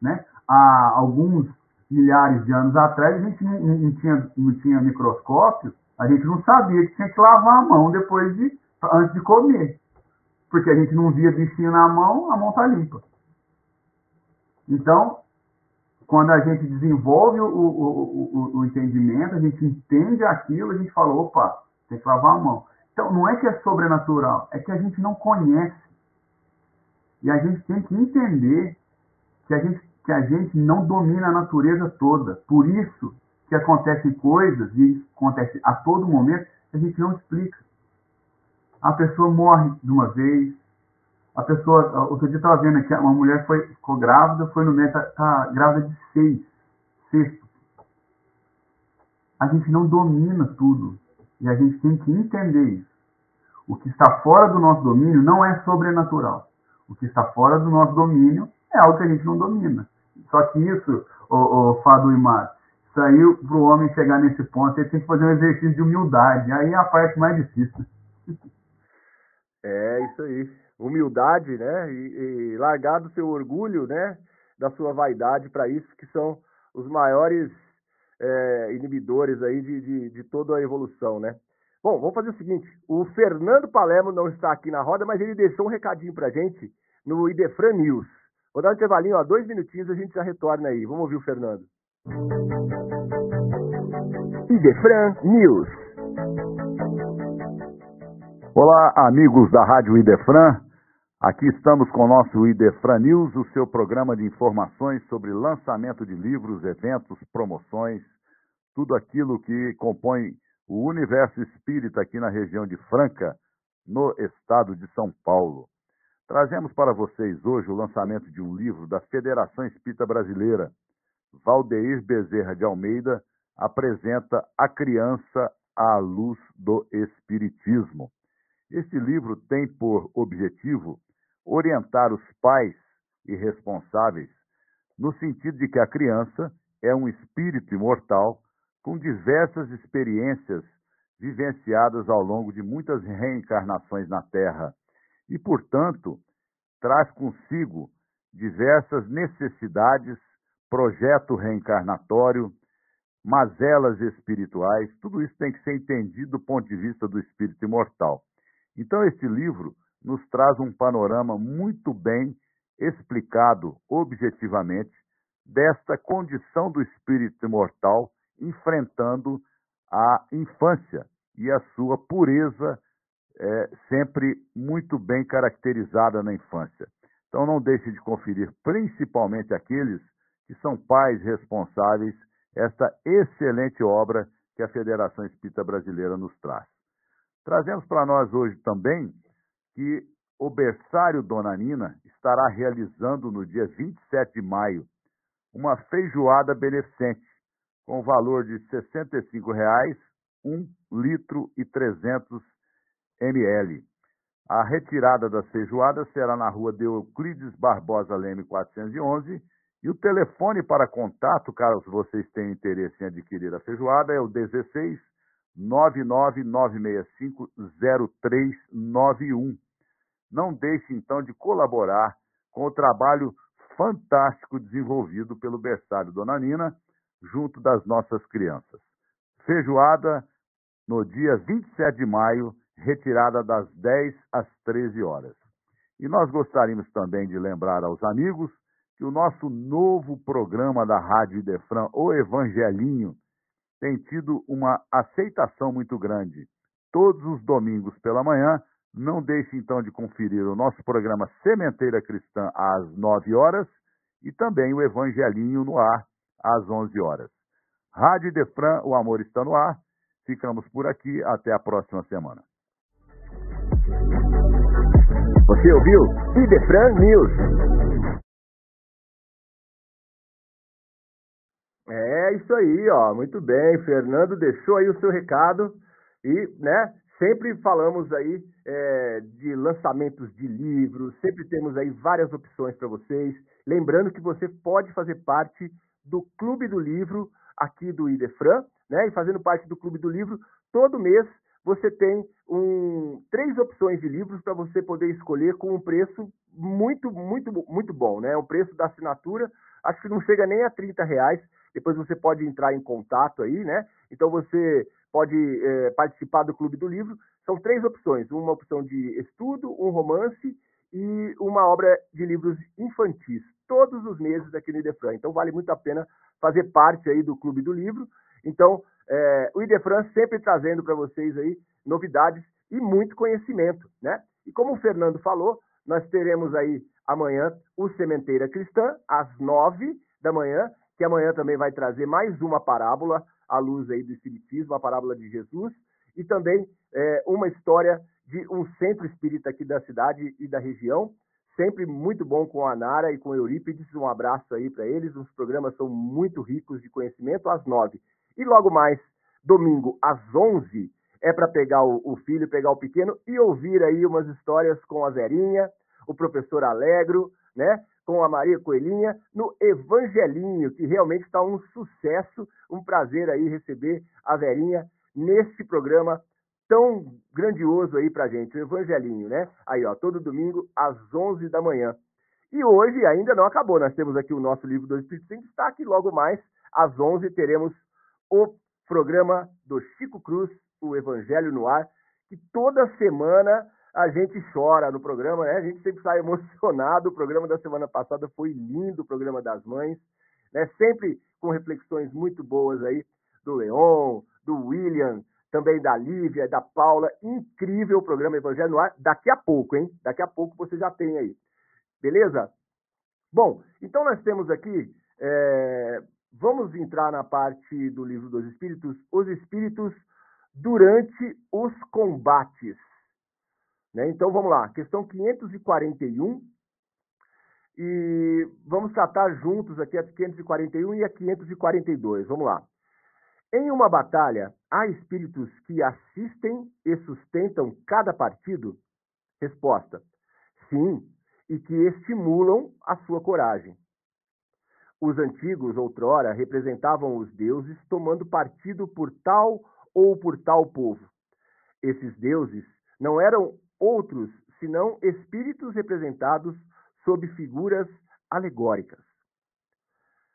Né? Há alguns milhares de anos atrás, a gente não, não tinha, não tinha microscópio a gente não sabia que tinha que lavar a mão depois de, antes de comer. Porque a gente não via bichinho na mão, a mão tá limpa. Então, quando a gente desenvolve o, o, o, o entendimento, a gente entende aquilo, a gente fala, opa, tem que lavar a mão. Então, não é que é sobrenatural, é que a gente não conhece. E a gente tem que entender que a gente, que a gente não domina a natureza toda. Por isso que acontecem coisas, e acontece a todo momento, a gente não explica. A pessoa morre de uma vez, a pessoa, outro dia estava vendo aqui, uma mulher foi, ficou grávida, foi no médico, está tá grávida de seis, sexto. A gente não domina tudo, e a gente tem que entender isso. O que está fora do nosso domínio não é sobrenatural. O que está fora do nosso domínio é algo que a gente não domina. Só que isso, o, o Fado e Mar, saiu para o homem chegar nesse ponto, ele tem que fazer um exercício de humildade. Aí é a parte mais difícil. É isso aí. Humildade, né? E, e largar do seu orgulho, né? Da sua vaidade para isso, que são os maiores é, inibidores aí de, de, de toda a evolução, né? Bom, vamos fazer o seguinte: o Fernando Palermo não está aqui na roda, mas ele deixou um recadinho para gente no Idefran News. Vou dar um intervalinho, ó, dois minutinhos, a gente já retorna aí. Vamos ouvir o Fernando. Idefran News. Olá, amigos da Rádio Idefran. Aqui estamos com o nosso Idefran News, o seu programa de informações sobre lançamento de livros, eventos, promoções, tudo aquilo que compõe o universo espírita aqui na região de Franca, no estado de São Paulo. Trazemos para vocês hoje o lançamento de um livro da Federação Espírita Brasileira, Valdeir Bezerra de Almeida apresenta A Criança à Luz do Espiritismo. Este livro tem por objetivo orientar os pais e responsáveis no sentido de que a criança é um espírito imortal com diversas experiências vivenciadas ao longo de muitas reencarnações na Terra e, portanto, traz consigo diversas necessidades projeto reencarnatório, mazelas espirituais, tudo isso tem que ser entendido do ponto de vista do espírito imortal. Então, este livro nos traz um panorama muito bem explicado objetivamente desta condição do espírito imortal enfrentando a infância e a sua pureza é, sempre muito bem caracterizada na infância. Então, não deixe de conferir, principalmente aqueles que são pais responsáveis esta excelente obra que a Federação Espírita Brasileira nos traz. Trazemos para nós hoje também que o berçário Dona Nina estará realizando no dia 27 de maio uma feijoada beneficente com valor de R$ 65,00, 1 litro e 300 ml. A retirada das feijoadas será na rua de Euclides Barbosa Leme 411 e o telefone para contato, caso vocês tenham interesse em adquirir a feijoada, é o 16 99965 0391. Não deixe então de colaborar com o trabalho fantástico desenvolvido pelo berçário Dona Nina, junto das nossas crianças. Feijoada no dia 27 de maio, retirada das 10 às 13 horas. E nós gostaríamos também de lembrar aos amigos que o nosso novo programa da Rádio Idefran, O Evangelinho, tem tido uma aceitação muito grande. Todos os domingos pela manhã, não deixe então de conferir o nosso programa Sementeira Cristã às 9 horas e também o Evangelinho no ar às 11 horas. Rádio Defran, o amor está no ar. Ficamos por aqui. Até a próxima semana. Você ouviu Idefran News. É isso aí, ó. Muito bem. Fernando deixou aí o seu recado e, né, Sempre falamos aí é, de lançamentos de livros, sempre temos aí várias opções para vocês. Lembrando que você pode fazer parte do Clube do Livro aqui do Idefran, né? E fazendo parte do Clube do Livro, todo mês você tem um, três opções de livros para você poder escolher com um preço muito, muito, muito bom, né? O preço da assinatura, acho que não chega nem a 30 reais. Depois você pode entrar em contato aí, né? Então você pode é, participar do Clube do Livro. São três opções: uma opção de estudo, um romance e uma obra de livros infantis, todos os meses aqui no Idefran. Então vale muito a pena fazer parte aí do Clube do Livro. Então, é, o Idefran sempre trazendo para vocês aí novidades e muito conhecimento, né? E como o Fernando falou, nós teremos aí amanhã o Sementeira Cristã, às nove da manhã, que amanhã também vai trazer mais uma parábola à luz aí do Espiritismo, a parábola de Jesus, e também é, uma história de um centro espírita aqui da cidade e da região, sempre muito bom com a Nara e com o Eurípides, um abraço aí para eles, os programas são muito ricos de conhecimento, às nove. E logo mais, domingo, às onze, é para pegar o, filho, pegar o pequeno e ouvir aí umas histórias com a Zerinha, o professor Alegro, né? com a Maria Coelhinha no Evangelinho, que realmente está um sucesso. Um prazer aí receber a Verinha nesse programa tão grandioso aí pra gente, o Evangelinho, né? Aí, ó, todo domingo às 11 da manhã. E hoje ainda não acabou, nós temos aqui o nosso livro do Espírito em destaque, logo mais às 11 teremos o programa do Chico Cruz, o Evangelho no Ar, que toda semana a gente chora no programa, né? A gente sempre sai emocionado. O programa da semana passada foi lindo, o programa das mães, né? Sempre com reflexões muito boas aí do Leon, do William, também da Lívia, da Paula. Incrível o programa Evangelho no Ar. Daqui a pouco, hein? Daqui a pouco você já tem aí. Beleza? Bom, então nós temos aqui. É... Vamos entrar na parte do livro dos Espíritos, os Espíritos durante os combates. Né? Então vamos lá, questão 541. E vamos tratar juntos aqui a 541 e a 542. Vamos lá. Em uma batalha, há espíritos que assistem e sustentam cada partido? Resposta: sim, e que estimulam a sua coragem. Os antigos, outrora, representavam os deuses tomando partido por tal ou por tal povo. Esses deuses não eram outros senão espíritos representados sob figuras alegóricas.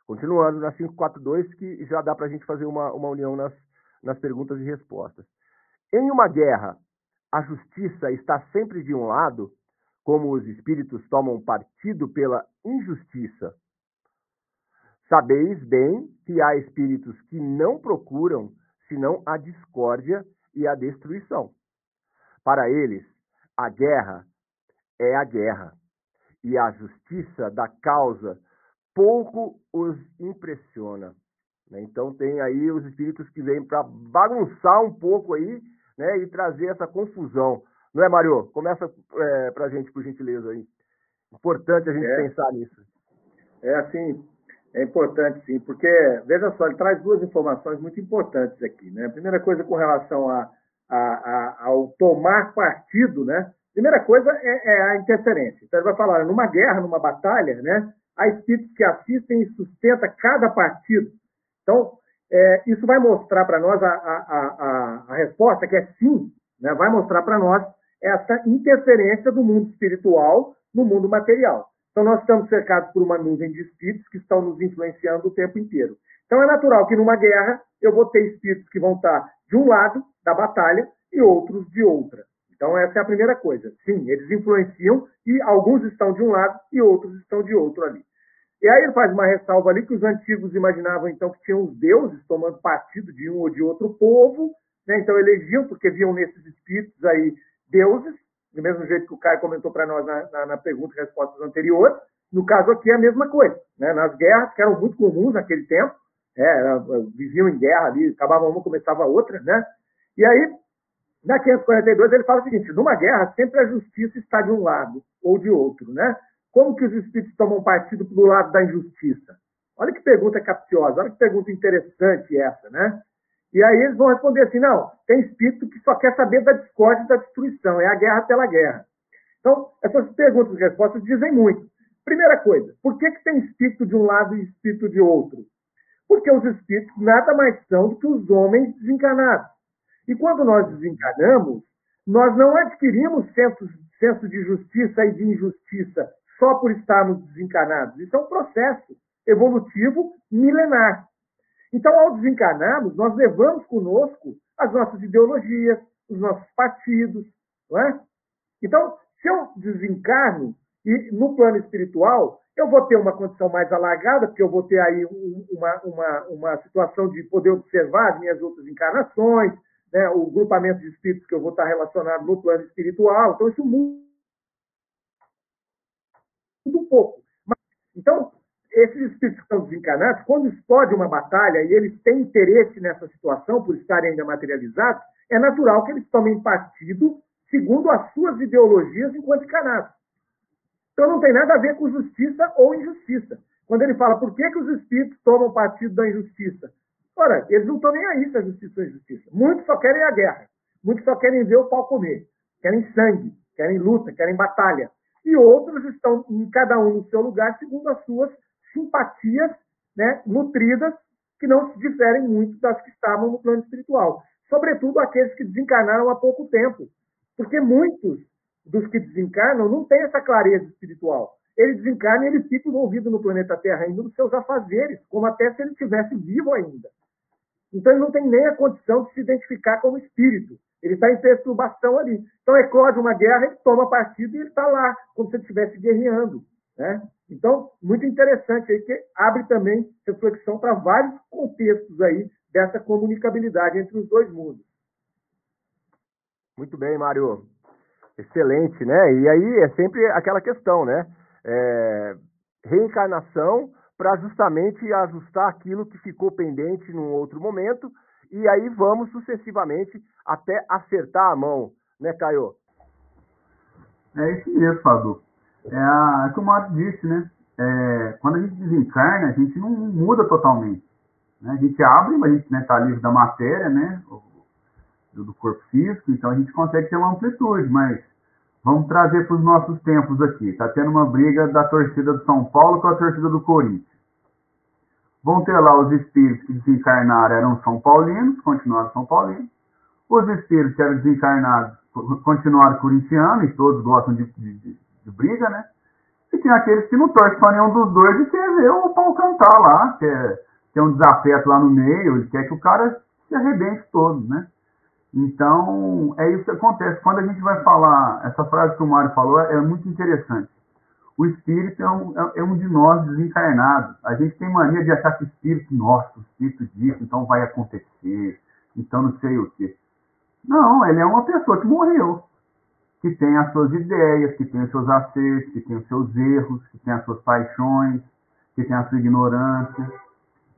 Continuando na 542, que já dá para a gente fazer uma, uma união nas, nas perguntas e respostas. Em uma guerra, a justiça está sempre de um lado, como os espíritos tomam partido pela injustiça. Sabeis bem que há espíritos que não procuram senão a discórdia e a destruição. Para eles, a guerra é a guerra, e a justiça da causa pouco os impressiona. Né? Então tem aí os espíritos que vêm para bagunçar um pouco aí, né, e trazer essa confusão. Não é, Mário? Começa é, para a gente, por gentileza, aí. Importante a gente é. pensar nisso. É assim, é importante sim, porque, veja só, ele traz duas informações muito importantes aqui. Né? A primeira coisa com relação a, a, a, ao tomar partido, né? Primeira coisa é, é, a interferência. Então ele vai falar, numa guerra, numa batalha, né? Há espíritos que assistem e sustentam cada partido. Então, é, isso vai mostrar para nós a, a, a, a, resposta, que é sim, né? vai mostrar para nós essa interferência do mundo espiritual no mundo material. Então, nós estamos cercados por uma nuvem de espíritos que estão nos influenciando o tempo inteiro. Então, é natural que numa guerra eu vou ter espíritos que vão estar de um lado da batalha e outros de outra. Então, essa é a primeira coisa. Sim, eles influenciam e alguns estão de um lado e outros estão de outro ali. E aí ele faz uma ressalva ali que os antigos imaginavam então que tinham os deuses tomando partido de um ou de outro povo, né? então elegiam, porque viam nesses espíritos aí deuses, do mesmo jeito que o Caio comentou para nós na, na, na, pergunta e respostas anteriores. No caso aqui é a mesma coisa. Né? Nas guerras, que eram muito comuns naquele tempo, é, viviam em guerra ali, acabava uma, começava outra, né? E aí, na 542, ele fala o seguinte: numa guerra, sempre a justiça está de um lado ou de outro, né? Como que os espíritos tomam partido do lado da injustiça? Olha que pergunta capciosa, olha que pergunta interessante essa, né? E aí eles vão responder assim: não, tem espírito que só quer saber da discórdia e da destruição, é a guerra pela guerra. Então, essas perguntas e respostas dizem muito. Primeira coisa, por que, que tem espírito de um lado e espírito de outro? Porque os espíritos nada mais são do que os homens desencarnados. E quando nós desencarnamos, nós não adquirimos senso, senso de justiça e de injustiça só por estarmos desencarnados. Isso é um processo evolutivo milenar. Então, ao desencarnarmos, nós levamos conosco as nossas ideologias, os nossos partidos, não é? Então, se eu desencarno e no plano espiritual, eu vou ter uma condição mais alargada, porque eu vou ter aí uma, uma, uma situação de poder observar as minhas outras encarnações, né, o grupamento de espíritos que eu vou estar relacionado no plano espiritual. Então, isso muda um pouco. Mas, então, esses espíritos que desencarnados, quando explode uma batalha e eles têm interesse nessa situação, por estarem ainda materializados, é natural que eles tomem partido segundo as suas ideologias enquanto encarnados. Então não tem nada a ver com justiça ou injustiça. Quando ele fala por que, que os espíritos tomam partido da injustiça, ora, eles não estão nem aí se é justiça ou injustiça. Muitos só querem a guerra. Muitos só querem ver o pau comer. Querem sangue, querem luta, querem batalha. E outros estão em cada um no seu lugar segundo as suas simpatias né, nutridas que não se diferem muito das que estavam no plano espiritual. Sobretudo aqueles que desencarnaram há pouco tempo. Porque muitos dos que desencarnam não têm essa clareza espiritual. Ele desencarna e ele fica envolvido no planeta Terra ainda nos seus afazeres, como até se ele estivesse vivo ainda. Então ele não tem nem a condição de se identificar como espírito. Ele está em perturbação ali. Então eclode uma guerra, ele toma partido e ele está lá, como se ele estivesse guerreando. Né? Então, muito interessante aí, que abre também reflexão para vários contextos aí dessa comunicabilidade entre os dois mundos. Muito bem, Mário. Excelente, né? E aí é sempre aquela questão, né? É, reencarnação para justamente ajustar aquilo que ficou pendente num outro momento e aí vamos sucessivamente até acertar a mão, né, Caio? É isso mesmo, Fadu. É, a, é que o Mário disse, né? É, quando a gente desencarna, a gente não muda totalmente. Né? A gente abre, mas a gente está né, tá livre da matéria, né? Do, do corpo físico, então a gente consegue ter uma amplitude, mas vamos trazer para os nossos tempos aqui. Está tendo uma briga da torcida do São Paulo com a torcida do Corinthians. Vão ter lá os espíritos que desencarnaram eram São Paulinos, continuaram São Paulinos. Os espíritos que eram desencarnados continuaram corintianos, e todos gostam de, de, de briga, né? E tem aqueles que não torcem para nenhum dos dois e quer ver o pau cantar lá, quer, quer um desafeto lá no meio, ele quer que o cara se arrebente todo, né? Então, é isso que acontece. Quando a gente vai falar, essa frase que o Mário falou é muito interessante. O espírito é um, é, é um de nós desencarnados. A gente tem mania de achar que o espírito, nossa, o espírito disso, então vai acontecer, então não sei o quê. Não, ele é uma pessoa que morreu que tem as suas ideias, que tem os seus acertos, que tem os seus erros, que tem as suas paixões, que tem a sua ignorância.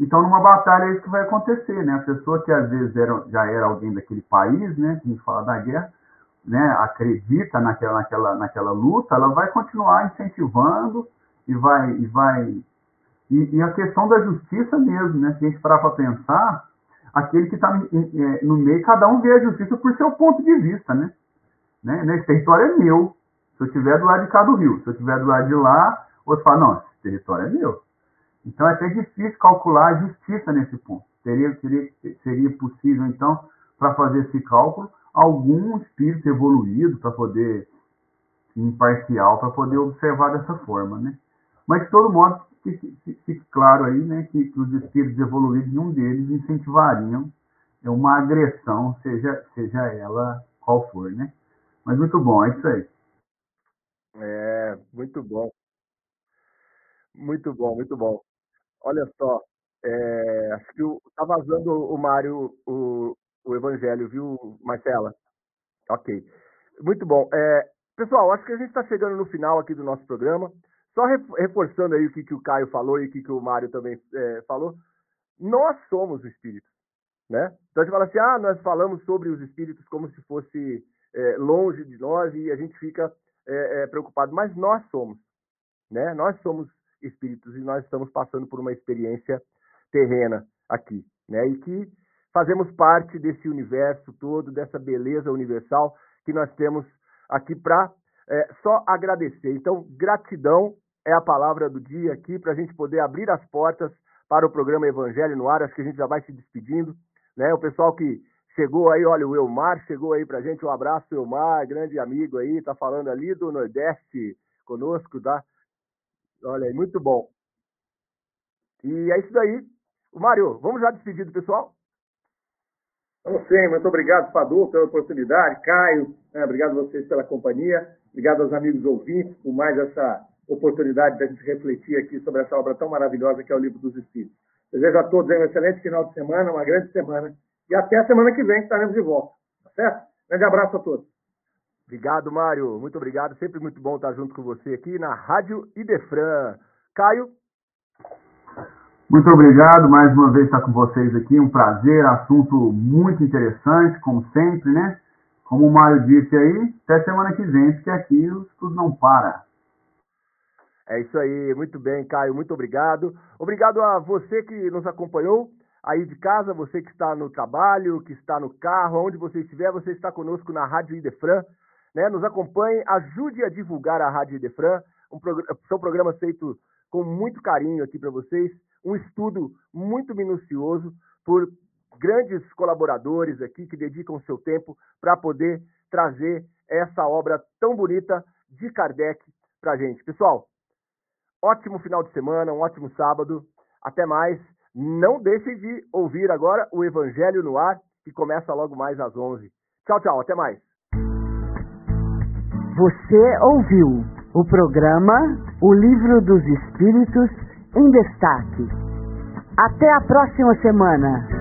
Então, numa batalha é isso que vai acontecer, né? A pessoa que às vezes era, já era alguém daquele país, né? Que a gente fala da guerra, né, acredita naquela, naquela, naquela luta, ela vai continuar incentivando e vai. E, vai e, e a questão da justiça mesmo, né? Se a gente parar para pensar, aquele que está é, no meio, cada um vê a justiça por seu ponto de vista, né? né? Esse território é meu. Se eu estiver do lado de cá do rio, se eu estiver do lado de lá, outro fala, não, esse território é meu. Então é até difícil calcular a justiça nesse ponto. Seria, seria, possível, então, para fazer esse cálculo, algum espírito evoluído para poder imparcial para poder observar dessa forma, né? Mas de todo modo fique claro aí, né, que, que os espíritos evoluídos, nenhum deles incentivariam uma agressão, seja seja ela qual for, né? Mas muito bom, é isso aí. É, muito bom. Muito bom, muito bom. Olha só, é, acho que o, tá vazando o Mário o, o Evangelho, viu, Marcela? Ok. Muito bom. É, pessoal, acho que a gente está chegando no final aqui do nosso programa. Só reforçando aí o que, que o Caio falou e o que, que o Mário também é, falou. Nós somos o espírito. Né? Então a gente fala assim, ah, nós falamos sobre os espíritos como se fosse é, longe de nós e a gente fica é, é preocupado, mas nós somos. Né? Nós somos espíritos e nós estamos passando por uma experiência terrena aqui. Né? E que fazemos parte desse universo todo, dessa beleza universal que nós temos aqui para é, só agradecer. Então, gratidão é a palavra do dia aqui para a gente poder abrir as portas para o programa Evangelho no Ar. Acho que a gente já vai se despedindo. Né? O pessoal que chegou aí, olha, o Elmar chegou aí para a gente. Um abraço, Elmar, grande amigo aí, está falando ali do Nordeste conosco, tá? Olha aí, muito bom. E é isso daí. O Mário, vamos já despedir do pessoal? Vamos sim, muito obrigado, Fadu, pela oportunidade, Caio, né, obrigado a vocês pela companhia, obrigado aos amigos ouvintes por mais essa oportunidade de a gente refletir aqui sobre essa obra tão maravilhosa que é o Livro dos Espíritos. Desejo a todos um excelente final de semana, uma grande semana, e até a semana que vem que estaremos de volta, tá certo? Grande abraço a todos. Obrigado, Mário, muito obrigado, sempre muito bom estar junto com você aqui na Rádio Idefran. Caio? Muito obrigado mais uma vez estar com vocês aqui. Um prazer, assunto muito interessante, como sempre, né? Como o Mário disse aí, até semana que vem, porque aqui tudo não para. É isso aí, muito bem, Caio, muito obrigado. Obrigado a você que nos acompanhou aí de casa, você que está no trabalho, que está no carro, onde você estiver, você está conosco na Rádio Idefran. Né? Nos acompanhe, ajude a divulgar a Rádio Idefran. Um prog são programas feitos com muito carinho aqui para vocês um estudo muito minucioso por grandes colaboradores aqui que dedicam seu tempo para poder trazer essa obra tão bonita de Kardec para gente. Pessoal, ótimo final de semana, um ótimo sábado. Até mais. Não deixe de ouvir agora o Evangelho no Ar, que começa logo mais às 11. Tchau, tchau. Até mais. Você ouviu o programa O Livro dos Espíritos em destaque. Até a próxima semana.